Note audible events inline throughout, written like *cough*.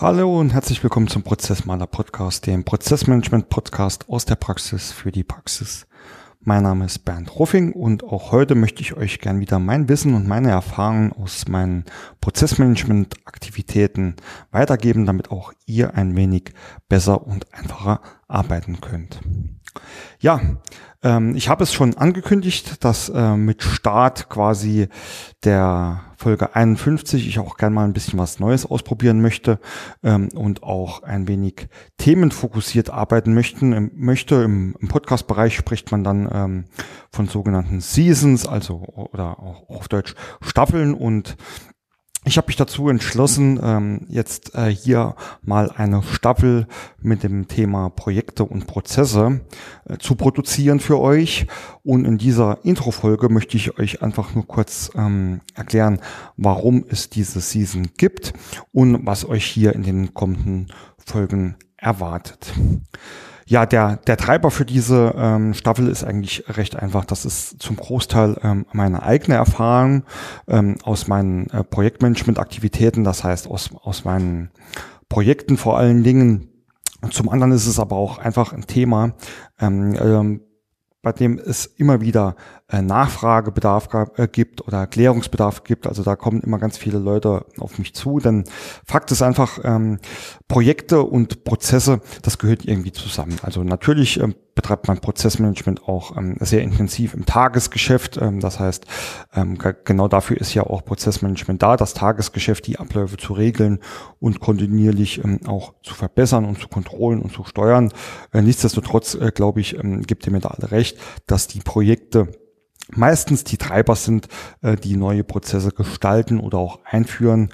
Hallo und herzlich willkommen zum Prozessmaler Podcast, dem Prozessmanagement Podcast aus der Praxis für die Praxis. Mein Name ist Bernd Ruffing und auch heute möchte ich euch gern wieder mein Wissen und meine Erfahrungen aus meinen Prozessmanagement-Aktivitäten weitergeben, damit auch ihr ein wenig besser und einfacher arbeiten könnt. Ja, ähm, ich habe es schon angekündigt, dass äh, mit Start quasi der Folge 51 ich auch gerne mal ein bisschen was Neues ausprobieren möchte ähm, und auch ein wenig themenfokussiert arbeiten möchten, ähm, möchte. Im, im Podcast-Bereich spricht man dann ähm, von sogenannten Seasons, also oder auch auf Deutsch Staffeln und ich habe mich dazu entschlossen, ähm, jetzt äh, hier mal eine Staffel mit dem Thema Projekte und Prozesse äh, zu produzieren für euch. Und in dieser Intro-Folge möchte ich euch einfach nur kurz ähm, erklären, warum es diese Season gibt und was euch hier in den kommenden Folgen erwartet. Ja, der, der Treiber für diese ähm, Staffel ist eigentlich recht einfach. Das ist zum Großteil ähm, meine eigene Erfahrung ähm, aus meinen äh, Projektmanagement-Aktivitäten, das heißt aus, aus meinen Projekten vor allen Dingen. Zum anderen ist es aber auch einfach ein Thema, ähm, ähm, bei dem es immer wieder Nachfragebedarf gab, äh, gibt oder Erklärungsbedarf gibt. Also da kommen immer ganz viele Leute auf mich zu. Denn Fakt ist einfach, ähm, Projekte und Prozesse, das gehört irgendwie zusammen. Also natürlich ähm, betreibt man Prozessmanagement auch ähm, sehr intensiv im Tagesgeschäft. Ähm, das heißt, ähm, genau dafür ist ja auch Prozessmanagement da, das Tagesgeschäft, die Abläufe zu regeln und kontinuierlich ähm, auch zu verbessern und zu kontrollen und zu steuern. Äh, nichtsdestotrotz, äh, glaube ich, ähm, gibt ihr mir da alle recht, dass die Projekte meistens die Treiber sind, äh, die neue Prozesse gestalten oder auch einführen.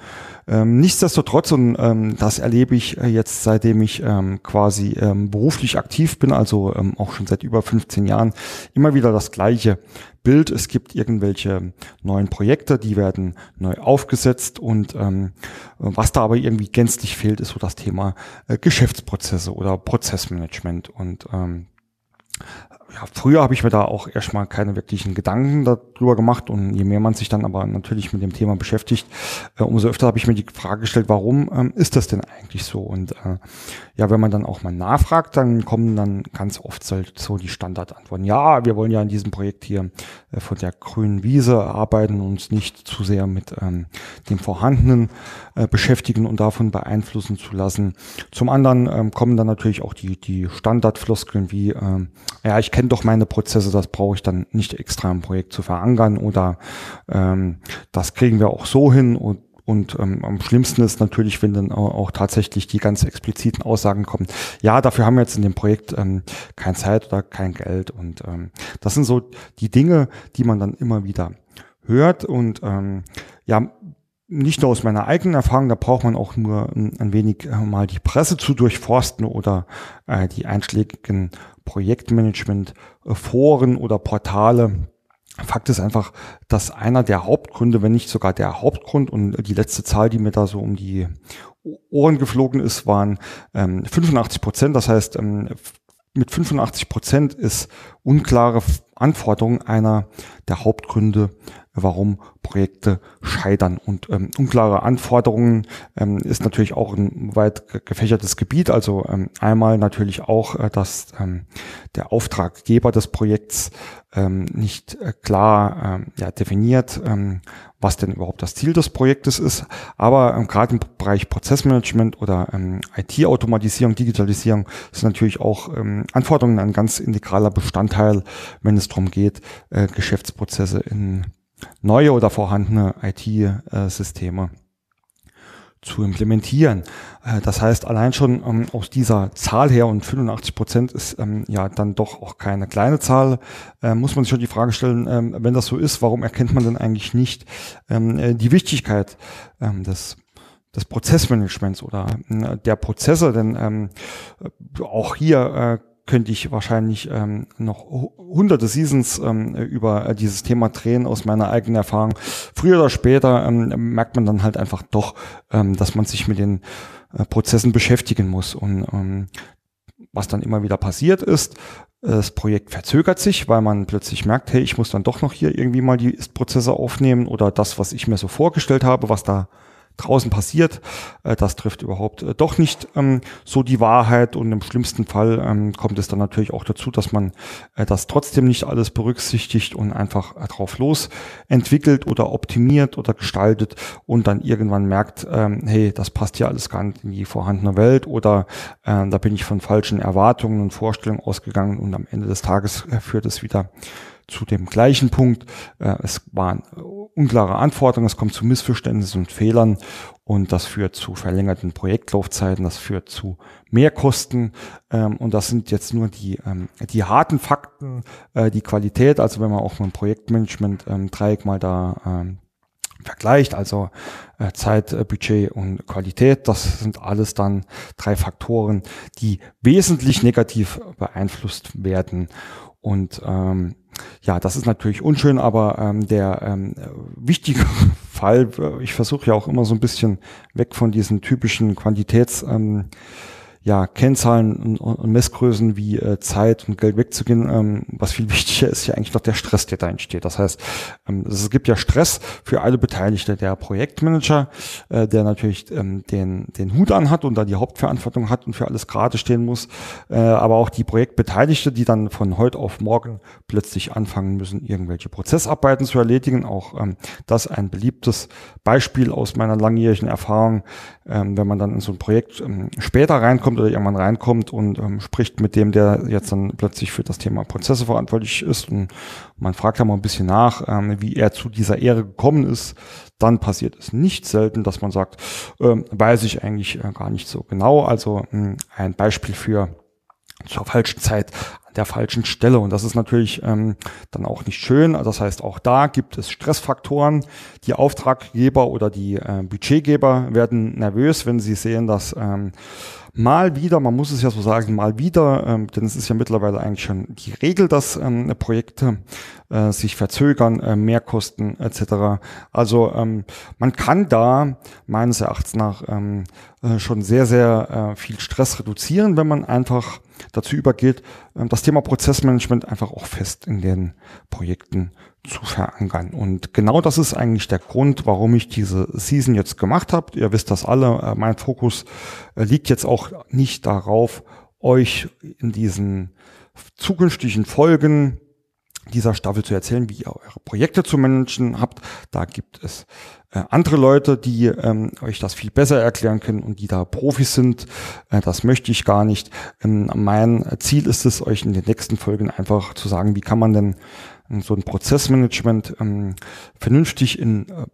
Ähm, nichtsdestotrotz, und ähm, das erlebe ich äh, jetzt, seitdem ich ähm, quasi ähm, beruflich aktiv bin, also ähm, auch schon seit über 15 Jahren, immer wieder das gleiche Bild. Es gibt irgendwelche neuen Projekte, die werden neu aufgesetzt und ähm, was da aber irgendwie gänzlich fehlt, ist so das Thema äh, Geschäftsprozesse oder Prozessmanagement und ähm, ja, früher habe ich mir da auch erstmal keine wirklichen Gedanken darüber gemacht und je mehr man sich dann aber natürlich mit dem Thema beschäftigt, äh, umso öfter habe ich mir die Frage gestellt, warum ähm, ist das denn eigentlich so? Und äh, ja, wenn man dann auch mal nachfragt, dann kommen dann ganz oft so die Standardantworten. Ja, wir wollen ja in diesem Projekt hier äh, von der grünen Wiese arbeiten und uns nicht zu sehr mit ähm, dem Vorhandenen äh, beschäftigen und davon beeinflussen zu lassen. Zum anderen ähm, kommen dann natürlich auch die, die Standardfloskeln wie, ähm, ja, ich kenne kenne doch meine Prozesse, das brauche ich dann nicht extra im Projekt zu verankern oder ähm, das kriegen wir auch so hin und und ähm, am schlimmsten ist natürlich, wenn dann auch, tatsächlich die ganz expliziten Aussagen kommen. Ja, dafür haben wir jetzt in dem Projekt ähm, keine Zeit oder kein Geld. Und ähm, das sind so die Dinge, die man dann immer wieder hört. Und ähm, ja, nicht nur aus meiner eigenen Erfahrung, da braucht man auch nur ein, ein wenig äh, mal die Presse zu durchforsten oder äh, die einschlägigen Projektmanagement-Foren oder Portale. Fakt ist einfach, dass einer der Hauptgründe, wenn nicht sogar der Hauptgrund und die letzte Zahl, die mir da so um die Ohren geflogen ist, waren ähm, 85 Prozent. Das heißt, ähm, mit 85 Prozent ist unklare Anforderung einer der Hauptgründe warum Projekte scheitern. Und ähm, unklare Anforderungen ähm, ist natürlich auch ein weit gefächertes Gebiet. Also ähm, einmal natürlich auch, äh, dass ähm, der Auftraggeber des Projekts ähm, nicht äh, klar ähm, ja, definiert, ähm, was denn überhaupt das Ziel des Projektes ist. Aber ähm, gerade im Bereich Prozessmanagement oder ähm, IT-Automatisierung, Digitalisierung sind natürlich auch ähm, Anforderungen ein ganz integraler Bestandteil, wenn es darum geht, äh, Geschäftsprozesse in neue oder vorhandene IT-Systeme zu implementieren. Äh, das heißt, allein schon ähm, aus dieser Zahl her und 85 Prozent ist ähm, ja dann doch auch keine kleine Zahl, äh, muss man sich schon die Frage stellen, ähm, wenn das so ist, warum erkennt man denn eigentlich nicht ähm, äh, die Wichtigkeit ähm, des des Prozessmanagements oder äh, der Prozesse, denn ähm, auch hier äh, könnte ich wahrscheinlich ähm, noch hunderte Seasons ähm, über äh, dieses Thema drehen aus meiner eigenen Erfahrung. Früher oder später ähm, merkt man dann halt einfach doch, ähm, dass man sich mit den äh, Prozessen beschäftigen muss. Und ähm, was dann immer wieder passiert ist, das Projekt verzögert sich, weil man plötzlich merkt, hey, ich muss dann doch noch hier irgendwie mal die Ist-Prozesse aufnehmen oder das, was ich mir so vorgestellt habe, was da draußen passiert, äh, das trifft überhaupt äh, doch nicht ähm, so die Wahrheit. Und im schlimmsten Fall ähm, kommt es dann natürlich auch dazu, dass man äh, das trotzdem nicht alles berücksichtigt und einfach äh, drauf los entwickelt oder optimiert oder gestaltet und dann irgendwann merkt, ähm, hey, das passt ja alles gar nicht in die vorhandene Welt oder äh, da bin ich von falschen Erwartungen und Vorstellungen ausgegangen und am Ende des Tages äh, führt es wieder zu dem gleichen Punkt. Äh, es waren unklare Anforderungen, es kommt zu Missverständnissen und Fehlern und das führt zu verlängerten Projektlaufzeiten, das führt zu Mehrkosten ähm, und das sind jetzt nur die, ähm, die harten Fakten, äh, die Qualität, also wenn man auch mit dem Projektmanagement ähm, Dreieck mal da vergleicht, also äh, Zeit, Budget und Qualität, das sind alles dann drei Faktoren, die wesentlich negativ beeinflusst werden. Und ähm, ja, das ist natürlich unschön, aber ähm, der ähm, wichtige *laughs* Fall, äh, ich versuche ja auch immer so ein bisschen weg von diesen typischen Quantitäts- ähm, ja, Kennzahlen und, Messgrößen wie äh, Zeit und Geld wegzugehen. Ähm, was viel *laughs* wichtiger ist ja eigentlich noch der Stress, der da entsteht. Das heißt, ähm, es gibt ja Stress für alle Beteiligten. Der Projektmanager, äh, der natürlich ähm, den, den Hut anhat und da die Hauptverantwortung hat und für alles gerade stehen muss, äh, aber auch die Projektbeteiligte, die dann von heute auf morgen plötzlich anfangen müssen, irgendwelche Prozessarbeiten zu erledigen. Auch ähm, das ein beliebtes Beispiel aus meiner langjährigen Erfahrung, ähm, wenn man dann in so ein Projekt ähm, später reinkommt oder irgendwann reinkommt und ähm, spricht mit dem, der jetzt dann plötzlich für das Thema Prozesse verantwortlich ist und man fragt da mal ein bisschen nach, ähm, wie er zu dieser Ehre gekommen ist, dann passiert es nicht selten, dass man sagt, ähm, weiß ich eigentlich äh, gar nicht so genau. Also ähm, ein Beispiel für zur falschen Zeit der falschen Stelle. Und das ist natürlich ähm, dann auch nicht schön. Das heißt, auch da gibt es Stressfaktoren. Die Auftraggeber oder die äh, Budgetgeber werden nervös, wenn sie sehen, dass ähm, mal wieder, man muss es ja so sagen, mal wieder, ähm, denn es ist ja mittlerweile eigentlich schon die Regel, dass ähm, Projekte äh, sich verzögern, äh, Mehrkosten etc. Also ähm, man kann da meines Erachtens nach ähm, äh, schon sehr, sehr äh, viel Stress reduzieren, wenn man einfach dazu übergeht, äh, das Thema Prozessmanagement einfach auch fest in den Projekten zu verankern. Und genau das ist eigentlich der Grund, warum ich diese Season jetzt gemacht habe. Ihr wisst das alle, äh, mein Fokus äh, liegt jetzt auch nicht darauf, euch in diesen zukünftigen Folgen dieser Staffel zu erzählen, wie ihr eure Projekte zu managen habt. Da gibt es äh, andere Leute, die ähm, euch das viel besser erklären können und die da Profis sind. Äh, das möchte ich gar nicht. Ähm, mein Ziel ist es, euch in den nächsten Folgen einfach zu sagen, wie kann man denn äh, so ein Prozessmanagement ähm, vernünftig in äh,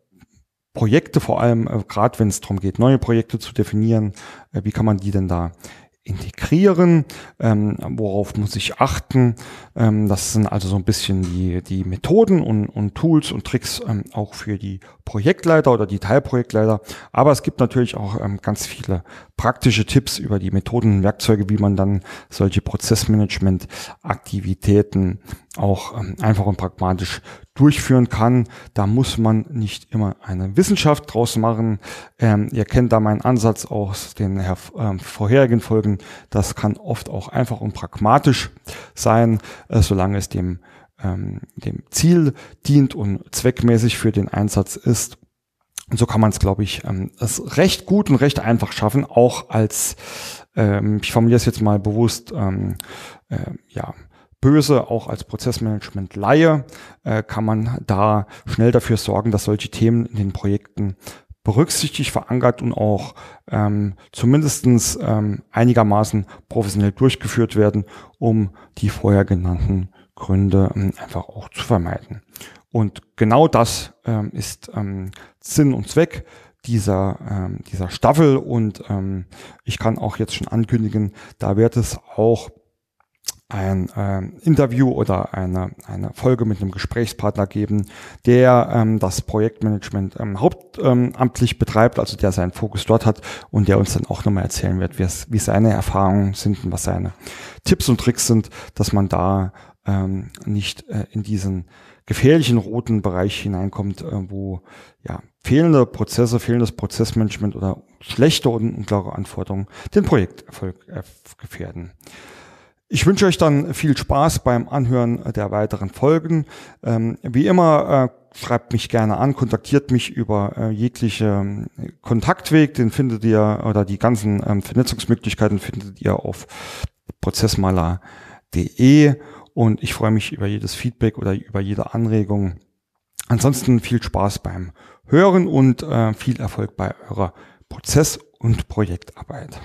Projekte, vor allem äh, gerade wenn es darum geht, neue Projekte zu definieren, äh, wie kann man die denn da integrieren, ähm, worauf muss ich achten. Ähm, das sind also so ein bisschen die, die Methoden und, und Tools und Tricks ähm, auch für die Projektleiter oder die Teilprojektleiter. Aber es gibt natürlich auch ähm, ganz viele praktische Tipps über die Methoden und Werkzeuge, wie man dann solche Prozessmanagement-Aktivitäten auch ähm, einfach und pragmatisch durchführen kann. Da muss man nicht immer eine Wissenschaft draus machen. Ähm, ihr kennt da meinen Ansatz aus den ähm, vorherigen Folgen. Das kann oft auch einfach und pragmatisch sein, äh, solange es dem, ähm, dem Ziel dient und zweckmäßig für den Einsatz ist. Und so kann man es, glaube ich, ähm, recht gut und recht einfach schaffen, auch als, ähm, ich formuliere es jetzt mal bewusst, ähm, äh, ja, böse, auch als Prozessmanagement-Laie, äh, kann man da schnell dafür sorgen, dass solche Themen in den Projekten berücksichtigt, verankert und auch ähm, zumindestens ähm, einigermaßen professionell durchgeführt werden, um die vorher genannten Gründe ähm, einfach auch zu vermeiden. Und genau das ähm, ist ähm, Sinn und Zweck dieser, ähm, dieser Staffel und ähm, ich kann auch jetzt schon ankündigen, da wird es auch ein äh, Interview oder eine, eine Folge mit einem Gesprächspartner geben, der ähm, das Projektmanagement ähm, hauptamtlich ähm, betreibt, also der seinen Fokus dort hat und der uns dann auch nochmal erzählen wird, wie seine Erfahrungen sind und was seine Tipps und Tricks sind, dass man da ähm, nicht äh, in diesen gefährlichen roten Bereich hineinkommt, äh, wo ja fehlende Prozesse, fehlendes Prozessmanagement oder schlechte und unklare Anforderungen den Projekterfolg äh, gefährden. Ich wünsche euch dann viel Spaß beim Anhören der weiteren Folgen. Ähm, wie immer, äh, schreibt mich gerne an, kontaktiert mich über äh, jegliche ähm, Kontaktweg, den findet ihr, oder die ganzen ähm, Vernetzungsmöglichkeiten findet ihr auf prozessmaler.de und ich freue mich über jedes Feedback oder über jede Anregung. Ansonsten viel Spaß beim Hören und äh, viel Erfolg bei eurer Prozess- und Projektarbeit.